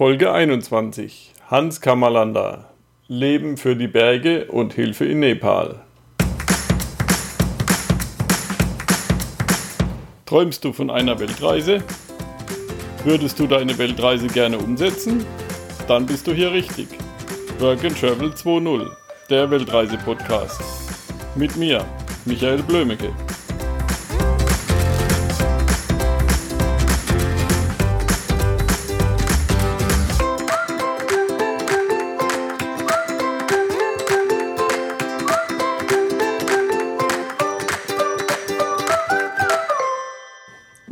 Folge 21. Hans Kammerlander. Leben für die Berge und Hilfe in Nepal. Träumst du von einer Weltreise? Würdest du deine Weltreise gerne umsetzen? Dann bist du hier richtig. Work and Travel 2.0, der Weltreise-Podcast. Mit mir, Michael Blömecke.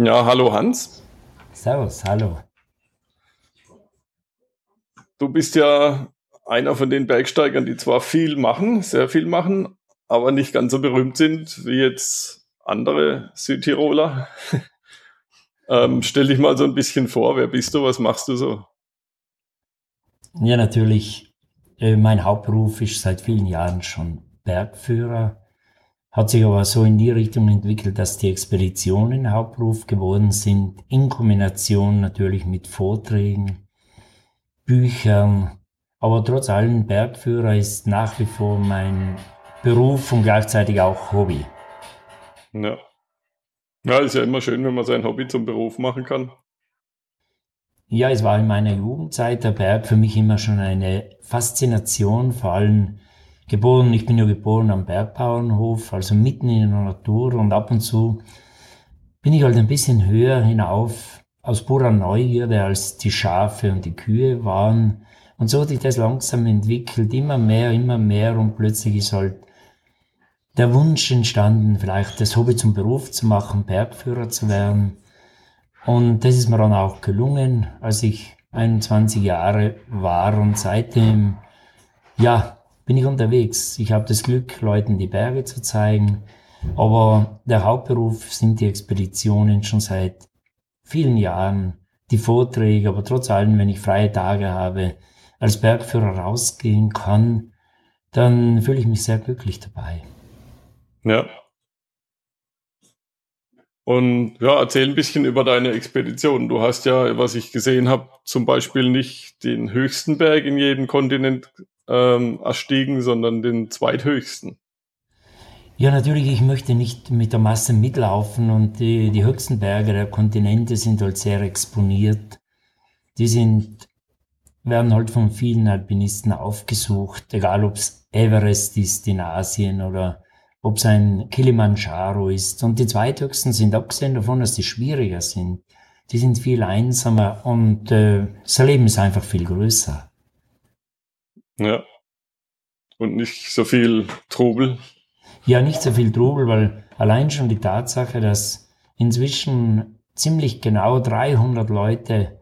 Ja, hallo Hans. Servus, hallo. Du bist ja einer von den Bergsteigern, die zwar viel machen, sehr viel machen, aber nicht ganz so berühmt sind wie jetzt andere Südtiroler. ähm, stell dich mal so ein bisschen vor, wer bist du, was machst du so? Ja, natürlich. Äh, mein Hauptberuf ist seit vielen Jahren schon Bergführer. Hat sich aber so in die Richtung entwickelt, dass die Expeditionen Hauptberuf geworden sind, in Kombination natürlich mit Vorträgen, Büchern. Aber trotz allem Bergführer ist nach wie vor mein Beruf und gleichzeitig auch Hobby. Ja. Ja, ist ja immer schön, wenn man sein Hobby zum Beruf machen kann. Ja, es war in meiner Jugendzeit der Berg für mich immer schon eine Faszination, vor allem geboren, ich bin ja geboren am Bergbauernhof, also mitten in der Natur und ab und zu bin ich halt ein bisschen höher hinauf aus purer Neugierde, als die Schafe und die Kühe waren. Und so hat sich das langsam entwickelt, immer mehr, immer mehr und plötzlich ist halt der Wunsch entstanden, vielleicht das Hobby zum Beruf zu machen, Bergführer zu werden. Und das ist mir dann auch gelungen, als ich 21 Jahre war und seitdem, ja, bin ich unterwegs. Ich habe das Glück, Leuten die Berge zu zeigen. Aber der Hauptberuf sind die Expeditionen schon seit vielen Jahren, die Vorträge, aber trotz allem, wenn ich freie Tage habe, als Bergführer rausgehen kann, dann fühle ich mich sehr glücklich dabei. Ja. Und ja, erzähl ein bisschen über deine Expedition. Du hast ja, was ich gesehen habe, zum Beispiel nicht den höchsten Berg in jedem Kontinent ähm, erstiegen, sondern den zweithöchsten. Ja, natürlich, ich möchte nicht mit der Masse mitlaufen und die, die höchsten Berge der Kontinente sind halt sehr exponiert. Die sind, werden halt von vielen Alpinisten aufgesucht, egal ob es Everest ist in Asien oder ob es ein Kilimanjaro ist. Und die zweithöchsten sind abgesehen davon, dass die schwieriger sind. Die sind viel einsamer und äh, das Leben ist einfach viel größer. Ja. Und nicht so viel Trubel. Ja, nicht so viel Trubel, weil allein schon die Tatsache, dass inzwischen ziemlich genau 300 Leute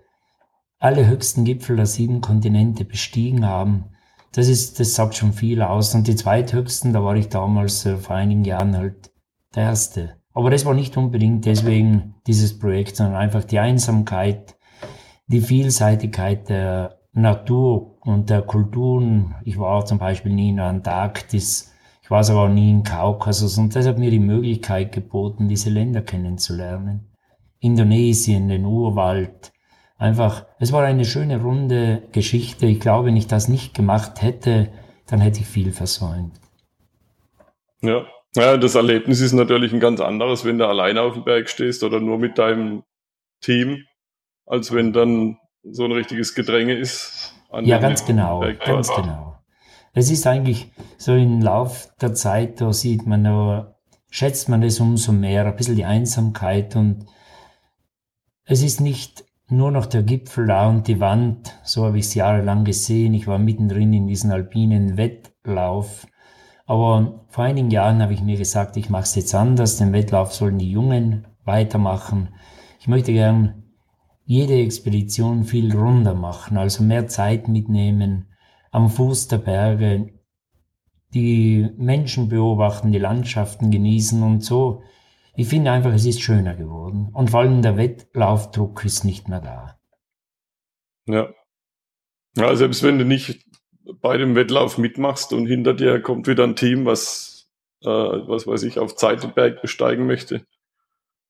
alle höchsten Gipfel der sieben Kontinente bestiegen haben, das ist, das sagt schon viel aus. Und die zweithöchsten, da war ich damals äh, vor einigen Jahren halt der Erste. Aber das war nicht unbedingt deswegen dieses Projekt, sondern einfach die Einsamkeit, die Vielseitigkeit der Natur und der Kulturen. Ich war zum Beispiel nie in Antarktis, ich war aber auch nie im Kaukasus und das hat mir die Möglichkeit geboten, diese Länder kennenzulernen. Indonesien, den Urwald. Einfach, es war eine schöne runde Geschichte. Ich glaube, wenn ich das nicht gemacht hätte, dann hätte ich viel versäumt. Ja. Ja, das Erlebnis ist natürlich ein ganz anderes, wenn du alleine auf dem Berg stehst oder nur mit deinem Team, als wenn dann so ein richtiges Gedränge ist. ja, ganz genau, ganz genau. Es ist eigentlich so im Lauf der Zeit, da sieht man, da schätzt man es umso mehr, ein bisschen die Einsamkeit und es ist nicht nur noch der Gipfel da und die Wand, so habe ich es jahrelang gesehen. Ich war mittendrin in diesem alpinen Wettlauf. Aber vor einigen Jahren habe ich mir gesagt, ich mache es jetzt anders. Den Wettlauf sollen die Jungen weitermachen. Ich möchte gern jede Expedition viel runder machen, also mehr Zeit mitnehmen, am Fuß der Berge, die Menschen beobachten, die Landschaften genießen und so. Ich finde einfach, es ist schöner geworden. Und vor allem der Wettlaufdruck ist nicht mehr da. Ja. Ja, selbst wenn du nicht bei dem Wettlauf mitmachst und hinter dir kommt wieder ein Team, was, äh, was weiß ich, auf Zeitenberg besteigen möchte,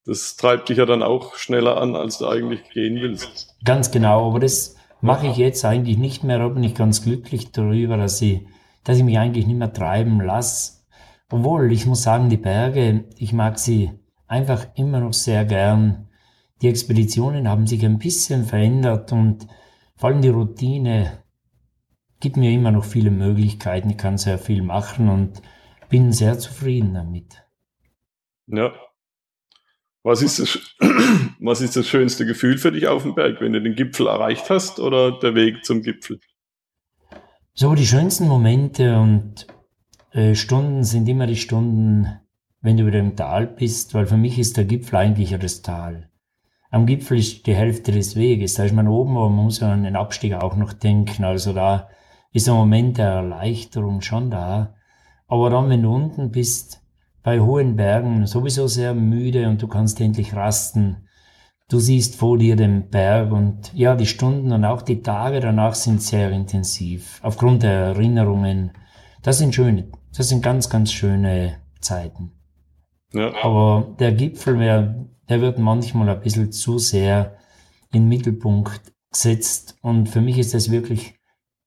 das treibt dich ja dann auch schneller an, als du eigentlich gehen willst. Ganz genau, aber das Mache ich jetzt eigentlich nicht mehr, aber bin ich ganz glücklich darüber, dass ich, dass ich mich eigentlich nicht mehr treiben lasse. Obwohl, ich muss sagen, die Berge, ich mag sie einfach immer noch sehr gern. Die Expeditionen haben sich ein bisschen verändert und vor allem die Routine gibt mir immer noch viele Möglichkeiten. Ich kann sehr viel machen und bin sehr zufrieden damit. Ja. Was ist, das, was ist das schönste Gefühl für dich auf dem Berg, wenn du den Gipfel erreicht hast oder der Weg zum Gipfel? So, die schönsten Momente und äh, Stunden sind immer die Stunden, wenn du wieder im Tal bist, weil für mich ist der Gipfel eigentlich ja das Tal. Am Gipfel ist die Hälfte des Weges, da ist man oben, aber man muss an den Abstieg auch noch denken. Also da ist ein Moment der Erleichterung schon da. Aber dann, wenn du unten bist, bei hohen Bergen, sowieso sehr müde und du kannst endlich rasten. Du siehst vor dir den Berg und ja, die Stunden und auch die Tage danach sind sehr intensiv. Aufgrund der Erinnerungen. Das sind schöne, das sind ganz, ganz schöne Zeiten. Ja. Aber der Gipfel, der, der wird manchmal ein bisschen zu sehr in den Mittelpunkt gesetzt. Und für mich ist das wirklich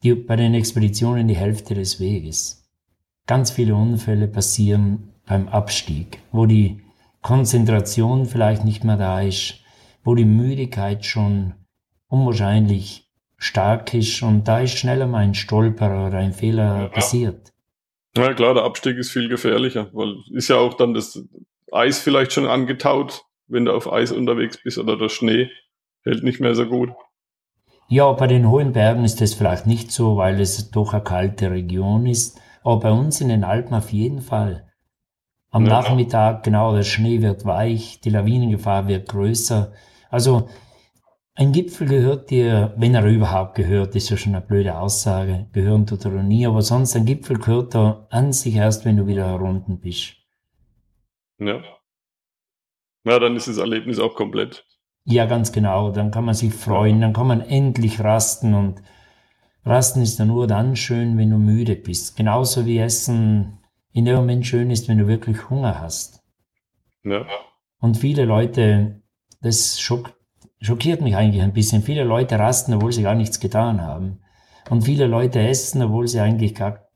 die, bei den Expeditionen die Hälfte des Weges. Ganz viele Unfälle passieren beim Abstieg, wo die Konzentration vielleicht nicht mehr da ist, wo die Müdigkeit schon unwahrscheinlich stark ist und da ist schneller mal ein Stolper oder ein Fehler ja. passiert. Ja klar, der Abstieg ist viel gefährlicher, weil ist ja auch dann das Eis vielleicht schon angetaut, wenn du auf Eis unterwegs bist oder der Schnee hält nicht mehr so gut. Ja, bei den hohen Bergen ist das vielleicht nicht so, weil es doch eine kalte Region ist. Aber bei uns in den Alpen auf jeden Fall. Am ja. Nachmittag, genau, der Schnee wird weich, die Lawinengefahr wird größer. Also ein Gipfel gehört dir, wenn er überhaupt gehört, ist ja schon eine blöde Aussage, gehören tut er nie, aber sonst ein Gipfel gehört er an sich erst, wenn du wieder herunten bist. Ja. Na, dann ist das Erlebnis auch komplett. Ja, ganz genau. Dann kann man sich freuen, dann kann man endlich rasten und rasten ist dann nur dann schön, wenn du müde bist. Genauso wie Essen in dem Moment schön ist, wenn du wirklich Hunger hast. Ja. Und viele Leute, das schock, schockiert mich eigentlich ein bisschen. Viele Leute rasten, obwohl sie gar nichts getan haben. Und viele Leute essen, obwohl sie eigentlich gar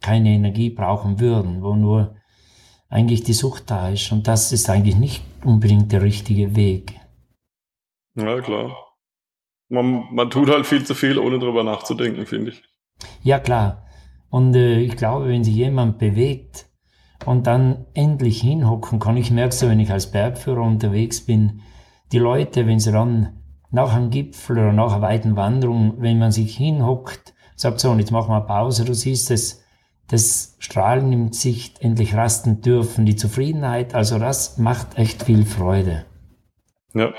keine Energie brauchen würden, wo nur eigentlich die Sucht da ist. Und das ist eigentlich nicht unbedingt der richtige Weg. Ja, klar. Man, man tut halt viel zu viel, ohne drüber nachzudenken, finde ich. Ja, klar. Und äh, ich glaube, wenn sich jemand bewegt und dann endlich hinhocken kann, ich merke so, wenn ich als Bergführer unterwegs bin, die Leute, wenn sie dann nach einem Gipfel oder nach einer weiten Wanderung, wenn man sich hinhockt, sagt so, und jetzt machen wir Pause, du siehst es, das Strahlen im Gesicht, endlich rasten dürfen, die Zufriedenheit, also das macht echt viel Freude. Ja.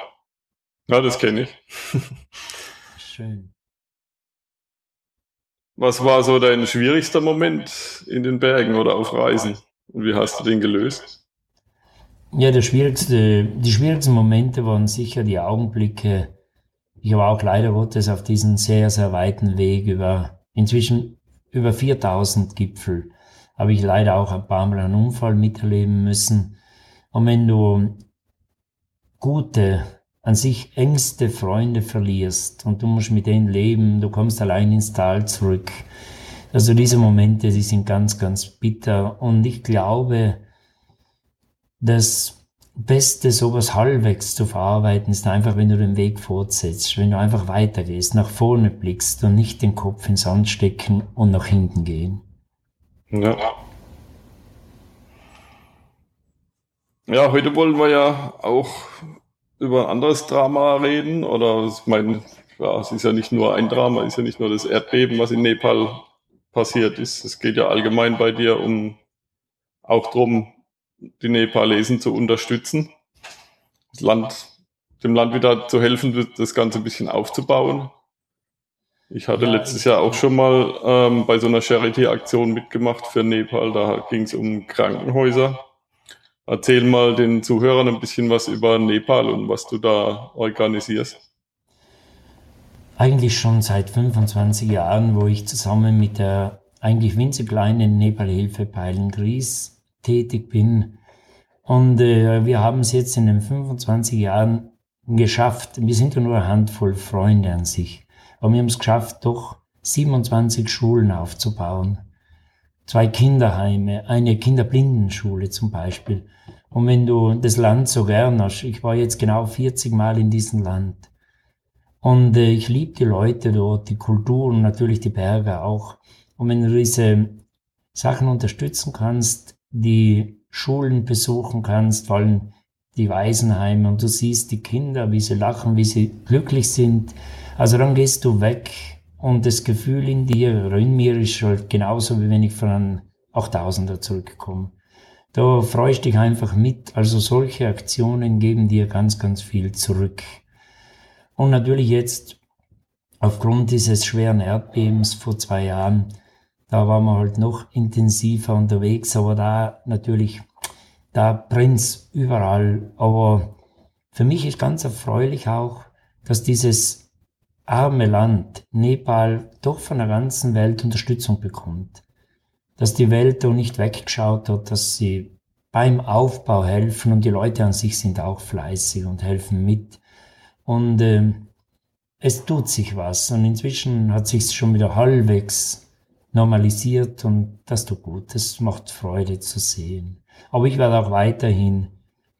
Ja, das kenne ich. Schön. Was war so dein schwierigster Moment in den Bergen oder auf Reisen? Und wie hast du den gelöst? Ja, der schwierigste, die schwierigsten Momente waren sicher die Augenblicke. Ich habe auch leider Gottes auf diesen sehr, sehr weiten Weg über, inzwischen über 4000 Gipfel, habe ich leider auch ein paar Mal einen Unfall miterleben müssen. Und wenn du gute an sich engste Freunde verlierst und du musst mit denen leben, du kommst allein ins Tal zurück. Also diese Momente, die sind ganz, ganz bitter und ich glaube, das Beste, sowas halbwegs zu verarbeiten, ist einfach, wenn du den Weg fortsetzt, wenn du einfach weitergehst, nach vorne blickst und nicht den Kopf ins Sand stecken und nach hinten gehen. Ja. Ja, heute wollen wir ja auch über ein anderes Drama reden? Oder ich meine, ja, es ist ja nicht nur ein Drama, es ist ja nicht nur das Erdbeben, was in Nepal passiert ist. Es geht ja allgemein bei dir um auch darum, die Nepalesen zu unterstützen, das Land, dem Land wieder zu helfen, das Ganze ein bisschen aufzubauen. Ich hatte ja, letztes Jahr auch schon mal ähm, bei so einer Charity-Aktion mitgemacht für Nepal. Da ging es um Krankenhäuser Erzähl mal den Zuhörern ein bisschen was über Nepal und was du da organisierst. Eigentlich schon seit 25 Jahren, wo ich zusammen mit der eigentlich winzig kleinen Nepal-Hilfe Peilen Gries tätig bin. Und äh, wir haben es jetzt in den 25 Jahren geschafft. Wir sind ja nur eine Handvoll Freunde an sich. Aber wir haben es geschafft, doch 27 Schulen aufzubauen. Zwei Kinderheime, eine Kinderblindenschule zum Beispiel. Und wenn du das Land so gern hast, ich war jetzt genau 40 Mal in diesem Land. Und äh, ich liebe die Leute dort, die Kultur und natürlich die Berge auch. Und wenn du diese Sachen unterstützen kannst, die Schulen besuchen kannst, vor allem die Waisenheime, und du siehst die Kinder, wie sie lachen, wie sie glücklich sind, also dann gehst du weg und das Gefühl in dir in mir ist halt genauso, wie wenn ich von einem 8000er zurückkomme. Da freust du dich einfach mit. Also solche Aktionen geben dir ganz, ganz viel zurück. Und natürlich jetzt aufgrund dieses schweren Erdbebens vor zwei Jahren, da waren wir halt noch intensiver unterwegs, aber da natürlich, da brennt's überall. Aber für mich ist ganz erfreulich auch, dass dieses arme Land Nepal doch von der ganzen Welt Unterstützung bekommt dass die Welt da nicht weggeschaut hat, dass sie beim Aufbau helfen und die Leute an sich sind auch fleißig und helfen mit. Und äh, es tut sich was und inzwischen hat sich schon wieder halbwegs normalisiert und das tut gut. Das macht Freude zu sehen. Aber ich werde auch weiterhin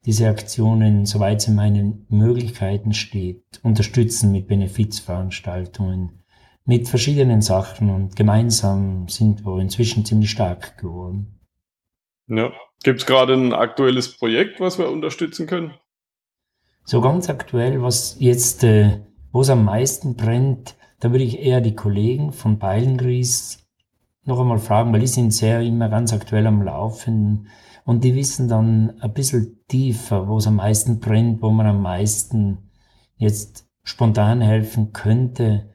diese Aktionen, soweit es in meinen Möglichkeiten steht, unterstützen mit Benefizveranstaltungen, mit verschiedenen Sachen und gemeinsam sind wir inzwischen ziemlich stark geworden. Ja. Gibt es gerade ein aktuelles Projekt, was wir unterstützen können? So ganz aktuell, was jetzt, äh, wo es am meisten brennt, da würde ich eher die Kollegen von Beilengries noch einmal fragen, weil die sind sehr immer ganz aktuell am Laufen und die wissen dann ein bisschen tiefer, wo es am meisten brennt, wo man am meisten jetzt spontan helfen könnte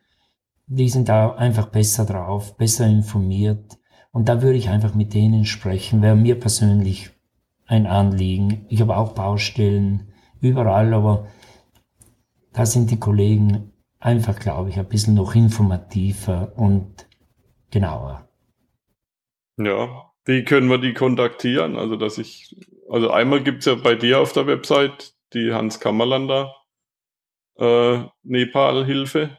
die sind da einfach besser drauf, besser informiert. Und da würde ich einfach mit denen sprechen. Wäre mir persönlich ein Anliegen. Ich habe auch Baustellen überall, aber da sind die Kollegen einfach, glaube ich, ein bisschen noch informativer und genauer. Ja, wie können wir die kontaktieren? Also, dass ich, also einmal gibt es ja bei dir auf der Website die Hans Kammerlander äh, Nepal-Hilfe.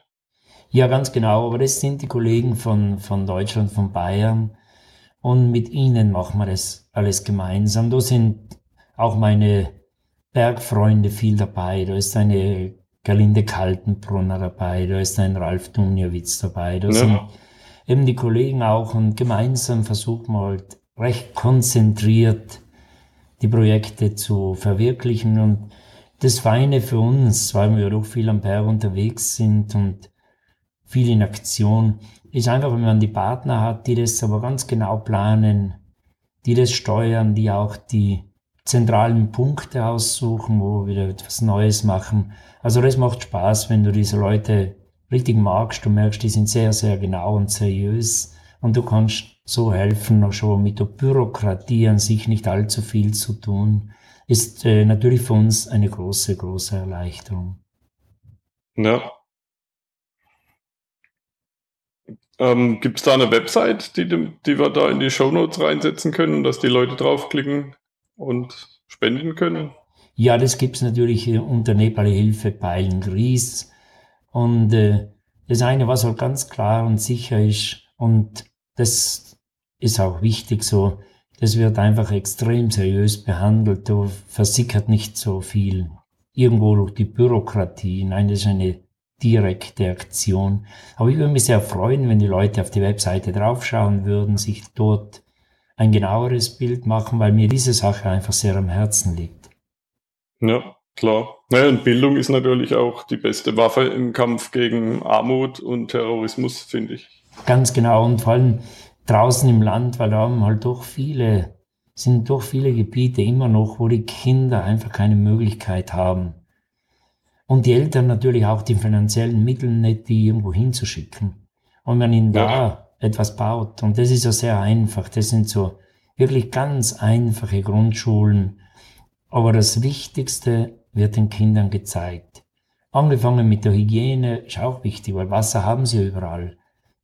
Ja, ganz genau. Aber das sind die Kollegen von, von Deutschland, von Bayern. Und mit ihnen machen wir das alles gemeinsam. Da sind auch meine Bergfreunde viel dabei. Da ist eine Galinde Kaltenbrunner dabei. Da ist ein Ralf Dunjewitz dabei. Da ja. sind eben die Kollegen auch. Und gemeinsam versuchen wir halt recht konzentriert die Projekte zu verwirklichen. Und das Feine für uns, weil wir ja doch viel am Berg unterwegs sind und viel in Aktion, ist einfach, wenn man die Partner hat, die das aber ganz genau planen, die das steuern, die auch die zentralen Punkte aussuchen, wo wir wieder etwas Neues machen. Also das macht Spaß, wenn du diese Leute richtig magst. Du merkst, die sind sehr, sehr genau und seriös und du kannst so helfen, noch schon mit der Bürokratie an sich nicht allzu viel zu tun, ist äh, natürlich für uns eine große, große Erleichterung. Ja, Ähm, Gibt es da eine Website, die, die wir da in die Show Notes reinsetzen können, dass die Leute draufklicken und spenden können? Ja, das gibt es natürlich äh, unter Nepal Hilfe Peilen Gries. Und äh, das eine, was halt ganz klar und sicher ist, und das ist auch wichtig so, das wird einfach extrem seriös behandelt. Da versickert nicht so viel irgendwo durch die Bürokratie. Nein, das ist eine direkte Aktion. Aber ich würde mich sehr freuen, wenn die Leute auf die Webseite draufschauen würden, sich dort ein genaueres Bild machen, weil mir diese Sache einfach sehr am Herzen liegt. Ja, klar. Naja, und Bildung ist natürlich auch die beste Waffe im Kampf gegen Armut und Terrorismus, finde ich. Ganz genau. Und vor allem draußen im Land, weil da haben halt doch viele, sind doch viele Gebiete immer noch, wo die Kinder einfach keine Möglichkeit haben, und die Eltern natürlich auch die finanziellen Mittel nicht, die irgendwo hinzuschicken. Und wenn ihnen ja. da etwas baut, und das ist ja sehr einfach, das sind so wirklich ganz einfache Grundschulen, aber das Wichtigste wird den Kindern gezeigt. Angefangen mit der Hygiene ist auch wichtig, weil Wasser haben sie überall,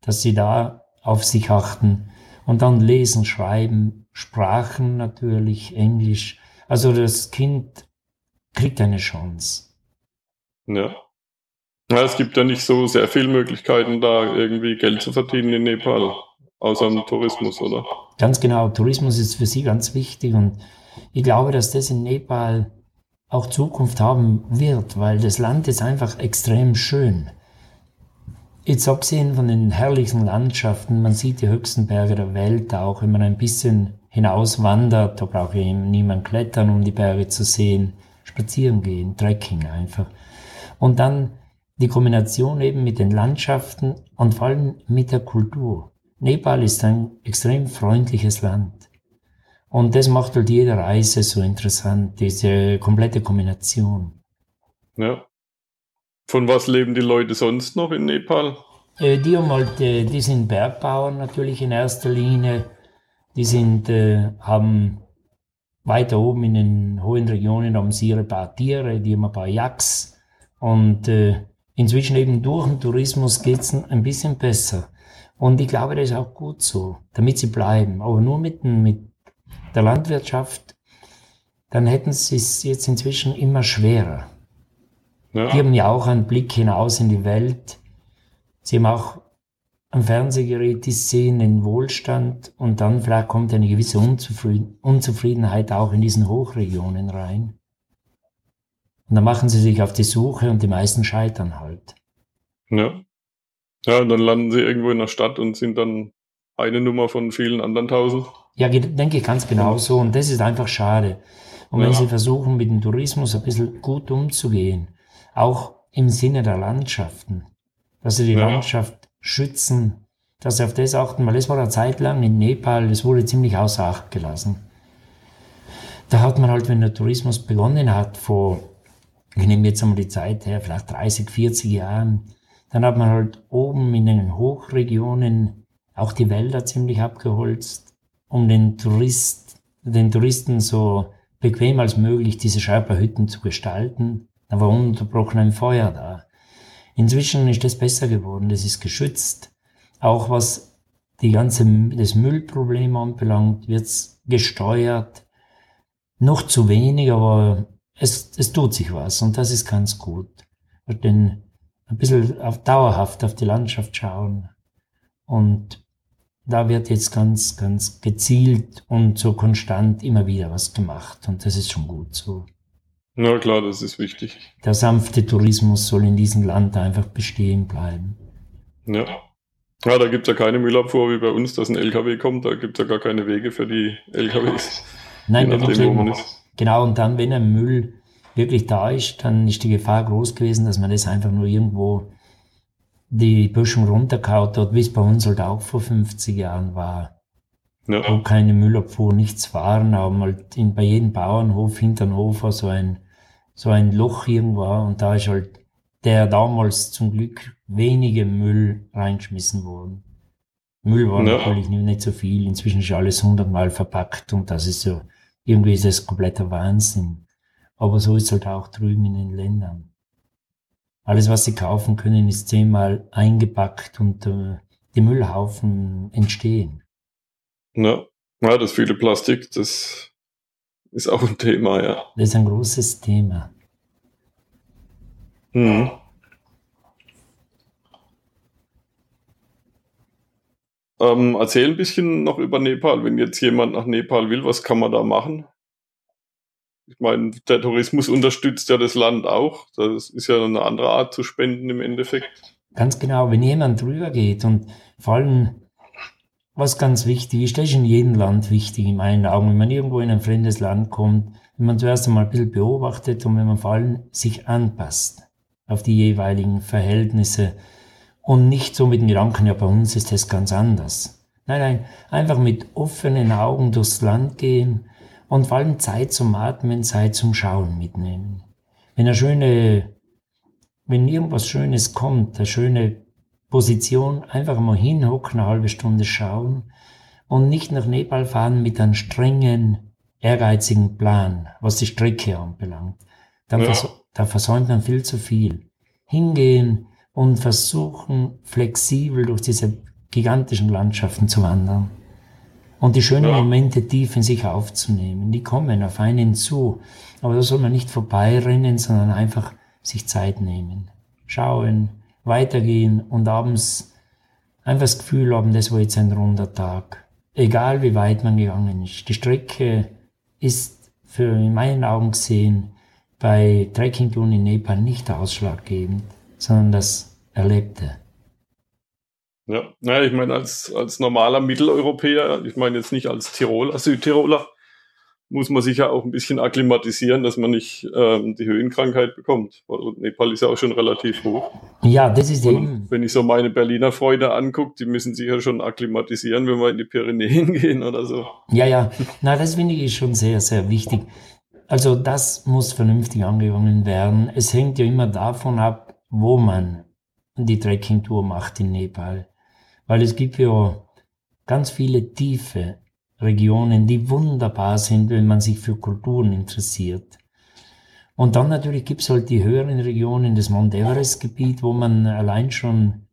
dass sie da auf sich achten und dann lesen, schreiben, Sprachen natürlich, Englisch. Also das Kind kriegt eine Chance. Ja. Ja, es gibt ja nicht so sehr viele Möglichkeiten, da irgendwie Geld zu verdienen in Nepal, außer im Tourismus, oder? Ganz genau, Tourismus ist für Sie ganz wichtig und ich glaube, dass das in Nepal auch Zukunft haben wird, weil das Land ist einfach extrem schön. Jetzt abgesehen von den herrlichen Landschaften, man sieht die höchsten Berge der Welt auch, wenn man ein bisschen hinauswandert, da braucht ja niemand klettern, um die Berge zu sehen, spazieren gehen, Trekking einfach. Und dann die Kombination eben mit den Landschaften und vor allem mit der Kultur. Nepal ist ein extrem freundliches Land. Und das macht halt jede Reise so interessant, diese komplette Kombination. Ja. Von was leben die Leute sonst noch in Nepal? Äh, die, halt, äh, die sind Bergbauern natürlich in erster Linie. Die sind, äh, haben weiter oben in den hohen Regionen haben sie ihre paar Tiere, die haben ein paar Yaks. Und äh, inzwischen eben durch den Tourismus geht es ein bisschen besser. Und ich glaube, das ist auch gut so, damit sie bleiben. Aber nur mit, mit der Landwirtschaft, dann hätten sie es jetzt inzwischen immer schwerer. Ja. Die haben ja auch einen Blick hinaus in die Welt. Sie haben auch am Fernsehgerät, die sehen den Wohlstand und dann vielleicht kommt eine gewisse Unzufrieden Unzufriedenheit auch in diesen Hochregionen rein. Und dann machen sie sich auf die Suche und die meisten scheitern halt. Ja. Ja, und dann landen sie irgendwo in der Stadt und sind dann eine Nummer von vielen anderen tausend. Ja, denke ich ganz genau so. Und das ist einfach schade. Und wenn ja. sie versuchen, mit dem Tourismus ein bisschen gut umzugehen, auch im Sinne der Landschaften, dass sie die ja. Landschaft schützen, dass sie auf das achten, weil es war eine Zeit lang in Nepal, das wurde ziemlich außer Acht gelassen. Da hat man halt, wenn der Tourismus begonnen hat, vor ich nehme jetzt einmal die Zeit her, vielleicht 30, 40 Jahren, dann hat man halt oben in den Hochregionen auch die Wälder ziemlich abgeholzt, um den Tourist, den Touristen so bequem als möglich diese Schreiberhütten zu gestalten. Da war ununterbrochen ein Feuer da. Inzwischen ist das besser geworden, das ist geschützt. Auch was die ganze, das Müllproblem anbelangt, wird's gesteuert. Noch zu wenig, aber es, es tut sich was und das ist ganz gut. Denn ein bisschen auf dauerhaft auf die Landschaft schauen und da wird jetzt ganz, ganz gezielt und so konstant immer wieder was gemacht und das ist schon gut so. Na klar, das ist wichtig. Der sanfte Tourismus soll in diesem Land einfach bestehen bleiben. Ja. Ja, da gibt es ja keine Müllabfuhr wie bei uns, dass ein LKW kommt, da gibt es ja gar keine Wege für die LKWs. Nein, nachdem. Genau, und dann, wenn ein Müll wirklich da ist, dann ist die Gefahr groß gewesen, dass man das einfach nur irgendwo die Böschung runterkaut hat, wie es bei uns halt auch vor 50 Jahren war. Ja. Wo keine Müllabfuhr, nichts fahren, aber halt in, bei jedem Bauernhof, hinter Hof war so ein, so ein Loch irgendwo und da ist halt der damals zum Glück wenige Müll reingeschmissen worden. Müll war ja. natürlich nicht, so viel, inzwischen ist alles hundertmal verpackt und das ist so irgendwie ist das kompletter Wahnsinn. Aber so ist es halt auch drüben in den Ländern. Alles, was sie kaufen können, ist zehnmal eingepackt und äh, die Müllhaufen entstehen. Ja. ja, das viele Plastik, das ist auch ein Thema, ja. Das ist ein großes Thema. Mhm. Ähm, erzähl ein bisschen noch über Nepal. Wenn jetzt jemand nach Nepal will, was kann man da machen? Ich meine, der Tourismus unterstützt ja das Land auch. Das ist ja eine andere Art zu spenden im Endeffekt. Ganz genau, wenn jemand drüber geht und vor allem, was ganz wichtig ist, das ist in jedem Land wichtig in meinen Augen, wenn man irgendwo in ein fremdes Land kommt, wenn man zuerst einmal ein bisschen beobachtet und wenn man vor allem sich anpasst auf die jeweiligen Verhältnisse, und nicht so mit dem Gedanken, ja, bei uns ist das ganz anders. Nein, nein, einfach mit offenen Augen durchs Land gehen und vor allem Zeit zum Atmen, Zeit zum Schauen mitnehmen. Wenn eine schöne, wenn irgendwas Schönes kommt, eine schöne Position, einfach mal hinhocken, eine halbe Stunde schauen und nicht nach Nepal fahren mit einem strengen, ehrgeizigen Plan, was die Strecke anbelangt. Dann, ja. vers dann versäumt man viel zu viel. Hingehen, und versuchen flexibel durch diese gigantischen Landschaften zu wandern und die schönen ja. Momente tief in sich aufzunehmen. Die kommen auf einen zu, aber da soll man nicht vorbeirennen, sondern einfach sich Zeit nehmen. schauen, weitergehen und abends einfach das Gefühl haben, das war jetzt ein runder Tag. Egal wie weit man gegangen ist. Die Strecke ist für in meinen Augen gesehen bei Trekkingtouren in Nepal nicht ausschlaggebend, sondern das Erlebte. Ja, naja, ich meine, als, als normaler Mitteleuropäer, ich meine jetzt nicht als Tiroler, Südtiroler, muss man sich ja auch ein bisschen akklimatisieren, dass man nicht ähm, die Höhenkrankheit bekommt. Und Nepal ist ja auch schon relativ hoch. Ja, das ist eben. wenn ich so meine Berliner Freunde angucke, die müssen sich ja schon akklimatisieren, wenn wir in die Pyrenäen gehen oder so. Ja, ja. Na, das finde ich schon sehr, sehr wichtig. Also das muss vernünftig angegangen werden. Es hängt ja immer davon ab, wo man die Trekkingtour macht in Nepal. Weil es gibt ja ganz viele tiefe Regionen, die wunderbar sind, wenn man sich für Kulturen interessiert. Und dann natürlich gibt es halt die höheren Regionen, das Mount Everest-Gebiet, wo man allein schon,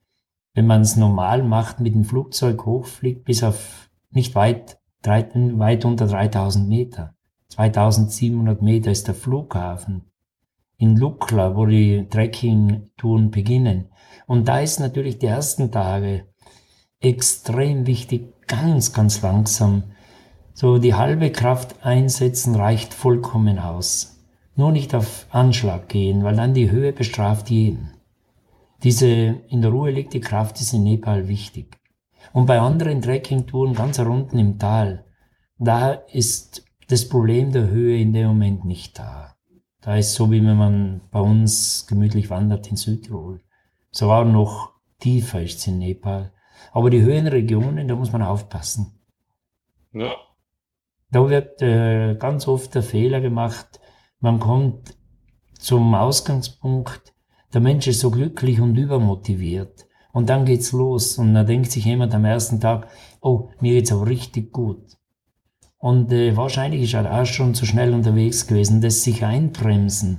wenn man es normal macht, mit dem Flugzeug hochfliegt, bis auf nicht weit, drei, weit unter 3000 Meter. 2700 Meter ist der Flughafen in Lukla, wo die Trekking-Touren beginnen. Und da ist natürlich die ersten Tage extrem wichtig, ganz, ganz langsam. So die halbe Kraft einsetzen reicht vollkommen aus. Nur nicht auf Anschlag gehen, weil dann die Höhe bestraft jeden. Diese in der Ruhe liegt die Kraft ist in Nepal wichtig. Und bei anderen Trekkingtouren ganz unten im Tal, da ist das Problem der Höhe in dem Moment nicht da. Da ist so, wie wenn man bei uns gemütlich wandert in Südtirol. Sogar noch tiefer ist es in Nepal. Aber die Höhenregionen, da muss man aufpassen. Ja. Da wird äh, ganz oft der Fehler gemacht, man kommt zum Ausgangspunkt, der Mensch ist so glücklich und übermotiviert. Und dann geht's los und da denkt sich jemand am ersten Tag, oh, mir geht's aber richtig gut. Und äh, wahrscheinlich ist er auch schon zu schnell unterwegs gewesen, das sich einbremsen,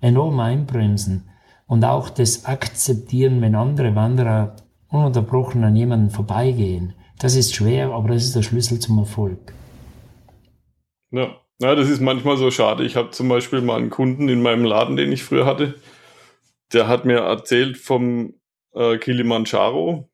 enorm einbremsen und auch das Akzeptieren, wenn andere Wanderer ununterbrochen an jemanden vorbeigehen. Das ist schwer, aber das ist der Schlüssel zum Erfolg. Ja. ja, das ist manchmal so schade. Ich habe zum Beispiel mal einen Kunden in meinem Laden, den ich früher hatte, der hat mir erzählt vom äh, Kilimanjaro.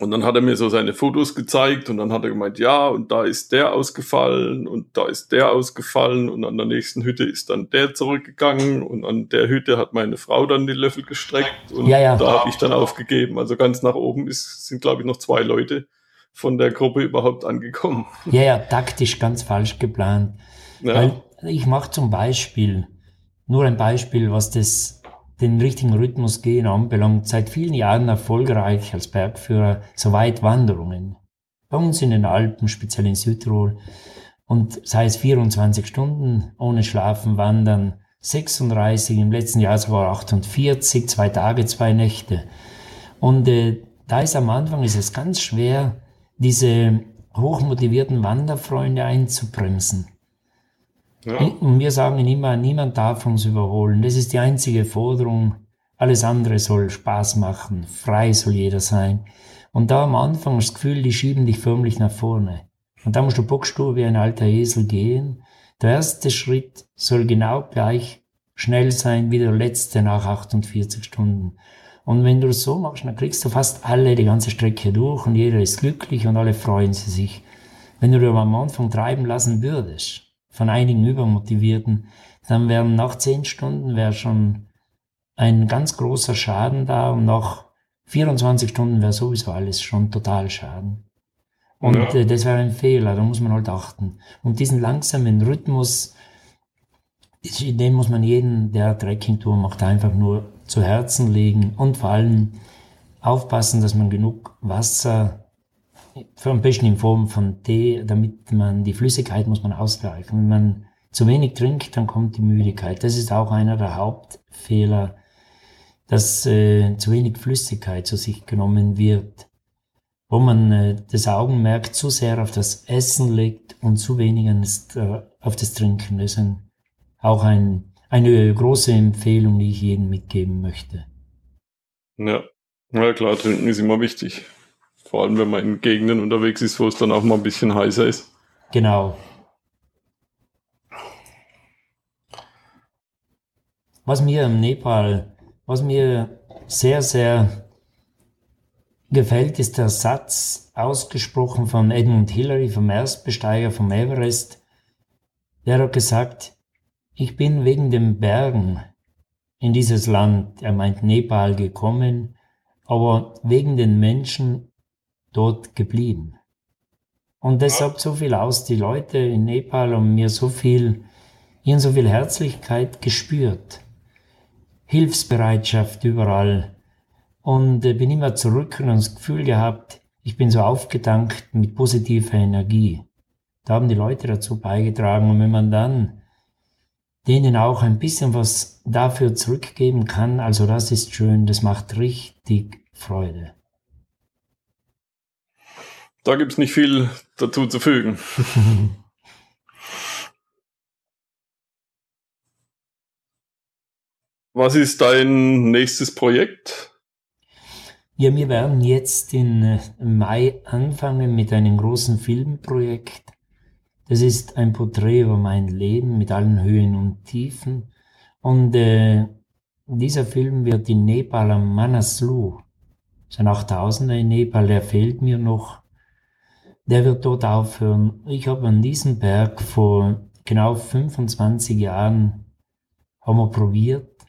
Und dann hat er mir so seine Fotos gezeigt und dann hat er gemeint, ja, und da ist der ausgefallen und da ist der ausgefallen und an der nächsten Hütte ist dann der zurückgegangen und an der Hütte hat meine Frau dann die Löffel gestreckt und Ja, ja. da habe ich dann aufgegeben. Also ganz nach oben ist, sind, glaube ich, noch zwei Leute von der Gruppe überhaupt angekommen. Ja, ja, taktisch ganz falsch geplant. Ja, Weil ich mache zum Beispiel, nur ein Beispiel, was das, den richtigen Rhythmus gehen anbelangt, seit vielen Jahren erfolgreich als Bergführer, so Weitwanderungen. Bei uns in den Alpen, speziell in Südtirol. Und sei es 24 Stunden ohne Schlafen wandern, 36, im letzten Jahr sogar 48, zwei Tage, zwei Nächte. Und äh, da ist am Anfang ist es ganz schwer, diese hochmotivierten Wanderfreunde einzubremsen. ja, Und wir sagen immer, niemand darf uns überholen. Das ist die einzige Forderung. Alles andere soll Spaß machen. Frei soll jeder sein. Und da am Anfang das Gefühl, die schieben dich förmlich nach vorne. Und da musst du bockstur wie ein alter Esel gehen. Der erste Schritt soll genau gleich schnell sein wie der letzte nach 48 Stunden. Und wenn du das so machst, dann kriegst du fast alle die ganze Strecke durch und jeder ist glücklich und alle freuen sie sich. Wenn du dich aber am Anfang treiben lassen würdest, von einigen Übermotivierten, dann wären nach zehn Stunden wäre schon ein ganz großer Schaden da und nach 24 Stunden wäre sowieso alles schon total Schaden. Und Ja. äh, das wäre ein Fehler, da muss man halt achten. Und diesen langsamen Rhythmus, den muss man jeden, der Trekkingtour macht, einfach nur zu Herzen legen und vor allem aufpassen, dass man genug Wasser, am besten in Form von Tee, damit man die Flüssigkeit muss man ausgleichen. Wenn man zu wenig trinkt, dann kommt die Müdigkeit. Das ist auch einer der Hauptfehler, dass äh, zu wenig Flüssigkeit zu sich genommen wird, wo man äh, das Augenmerk zu sehr auf das Essen legt und zu wenig äh, auf das Trinken. Das ist ein, auch ein, eine große Empfehlung, die ich jedem mitgeben möchte. ja. Ja, klar, trinken ist immer wichtig. Vor allem, wenn man in Gegenden unterwegs ist, wo es dann auch mal ein bisschen heißer ist. Genau. Was mir im Nepal Was mir sehr, sehr gefällt, ist der Satz ausgesprochen von Edmund Hillary, vom Erstbesteiger vom Everest. Der hat gesagt, ich bin wegen den Bergen in dieses Land, er meint Nepal, gekommen, aber wegen den Menschen dort geblieben. Und das sagt so viel aus. Die Leute in Nepal haben mir so viel, ihnen so viel Herzlichkeit gespürt. Hilfsbereitschaft überall. Und äh, bin immer zurück und das Gefühl gehabt, ich bin so aufgedankt mit positiver Energie. Da haben die Leute dazu beigetragen. Und wenn man dann denen auch ein bisschen was dafür zurückgeben kann, also das ist schön, das macht richtig Freude. Da gibt es nicht viel dazu zu fügen. Was ist dein nächstes Projekt? Ja, wir werden jetzt im äh, Mai anfangen mit einem großen Filmprojekt. Das ist ein Porträt über mein Leben mit allen Höhen und Tiefen. Und äh, dieser Film wird in Nepal am Manaslu, so ein 8000er in Nepal, der fehlt mir noch, der wird dort aufhören. Ich habe an diesem Berg vor genau 25 Jahren haben wir probiert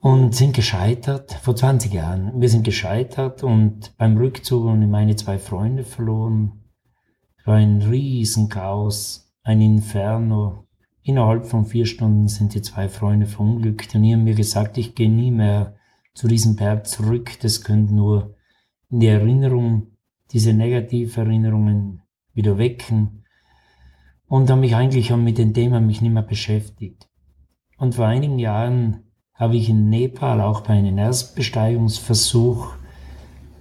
und sind gescheitert, vor 20 Jahren. Wir sind gescheitert und beim Rückzug haben meine zwei Freunde verloren. War ein Riesenchaos, ein Inferno. Innerhalb von vier Stunden sind die zwei Freunde verunglückt und die haben mir gesagt, ich gehe nie mehr zu diesem Berg zurück. Das könnte nur in die Erinnerung diese Negativerinnerungen wieder wecken und habe mich eigentlich mit dem Thema mich nicht mehr beschäftigt. Und vor einigen Jahren habe ich in Nepal auch bei einem Erstbesteigungsversuch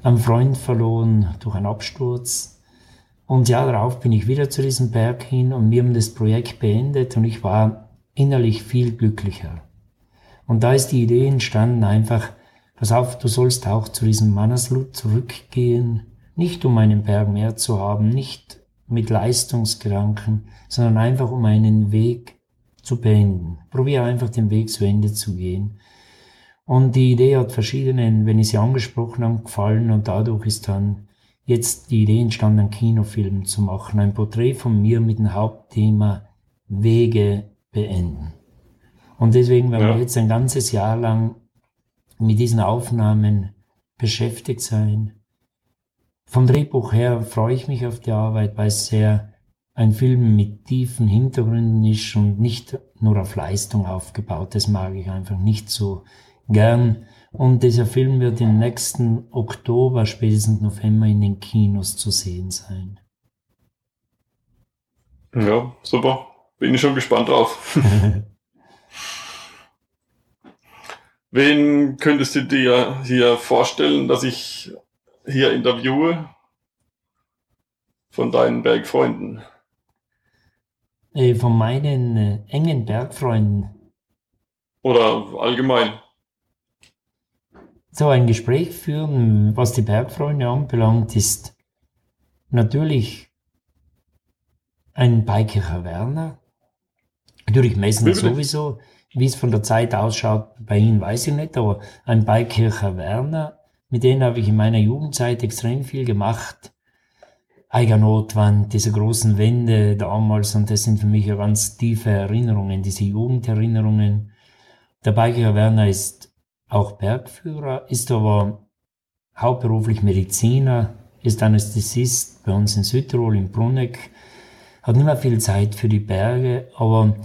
einen Freund verloren durch einen Absturz. Und ja, darauf bin ich wieder zu diesem Berg hin und wir haben das Projekt beendet und ich war innerlich viel glücklicher. Und da ist die Idee entstanden, einfach, pass auf, du sollst auch zu diesem Manaslut zurückgehen nicht um einen Berg mehr zu haben, nicht mit Leistungsgedanken, sondern einfach um einen Weg zu beenden. Probiere einfach den Weg zu Ende zu gehen. Und die Idee hat verschiedenen, wenn ich sie angesprochen habe, gefallen und dadurch ist dann jetzt die Idee entstanden, einen Kinofilm zu machen. Ein Porträt von mir mit dem Hauptthema Wege beenden. Und deswegen werden ja. wir jetzt ein ganzes Jahr lang mit diesen Aufnahmen beschäftigt sein vom Drehbuch her freue ich mich auf die Arbeit, weil es sehr ein Film mit tiefen Hintergründen ist und nicht nur auf Leistung aufgebaut. Das mag ich einfach nicht so gern. Und dieser Film wird im nächsten Oktober, spätestens November in den Kinos zu sehen sein. Ja, super. Bin ich schon gespannt drauf. Wen könntest du dir hier vorstellen, dass ich hier interviewe von deinen Bergfreunden? Äh, von meinen äh, engen Bergfreunden. Oder allgemein? So ein Gespräch führen, was die Bergfreunde anbelangt, ist natürlich ein Beikicher Werner. Natürlich Messner sowieso. Wie es von der Zeit ausschaut, bei Ihnen weiß ich nicht, aber ein Beikircher Werner mit denen habe ich in meiner Jugendzeit extrem viel gemacht. Eigernotwand, diese großen Wände damals, und das sind für mich ja ganz tiefe Erinnerungen, diese Jugenderinnerungen. Der Biker Werner ist auch Bergführer, ist aber hauptberuflich Mediziner, ist Anästhesist bei uns in Südtirol, in Bruneck, hat nicht mehr viel Zeit für die Berge, aber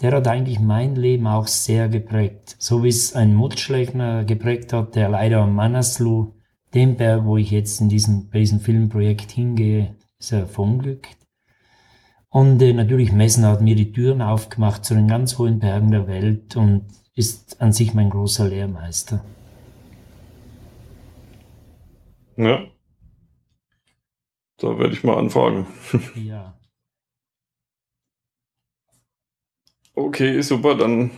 der hat eigentlich mein Leben auch sehr geprägt. So wie es ein Mutschlechner geprägt hat, der leider am Manaslu, dem Berg, wo ich jetzt in diesem, bei diesem Filmprojekt hingehe, ist er verunglückt. Und äh, natürlich Messner hat mir die Türen aufgemacht zu den ganz hohen Bergen der Welt und ist an sich mein großer Lehrmeister. Ja. Da werde ich mal anfragen. ja. Okay, super. Dann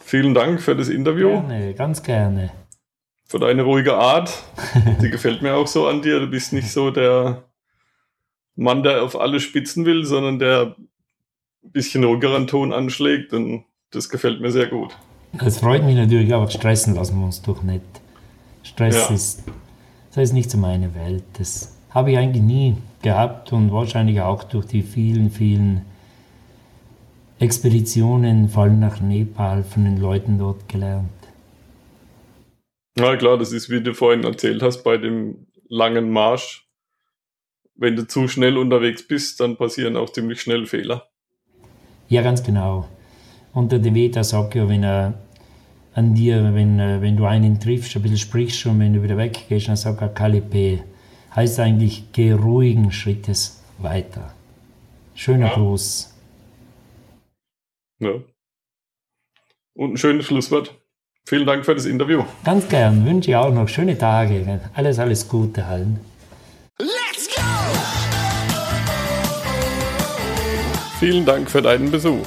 vielen Dank für das Interview. Gerne, ganz gerne. Für deine ruhige Art. Die gefällt mir auch so an dir. Du bist nicht so der Mann, der auf alle Spitzen will, sondern der ein bisschen ruhigeren Ton anschlägt. Und das gefällt mir sehr gut. Das freut mich natürlich, aber stressen lassen wir uns doch nicht. Stress ja. ist, das ist nicht so meine Welt. Das habe ich eigentlich nie gehabt und wahrscheinlich auch durch die vielen, vielen Expeditionen, vor allem nach Nepal, von den Leuten dort gelernt. Na klar, das ist, wie du vorhin erzählt hast, bei dem langen Marsch. Wenn du zu schnell unterwegs bist, dann passieren auch ziemlich schnell Fehler. Ja, ganz genau. Und der Deveta sagt ja, wenn er an dir, wenn, äh, wenn du einen triffst, ein bisschen sprichst und wenn du wieder weggehst, dann sagt er Kalipe. Heißt eigentlich, geh ruhigen Schrittes weiter. Schöner ja. Gruß. Ja. Und ein schönes Schlusswort. Vielen Dank für das Interview. Ganz gern. Wünsche ich auch noch schöne Tage. Alles, alles Gute allen. Let's go! Vielen Dank für deinen Besuch.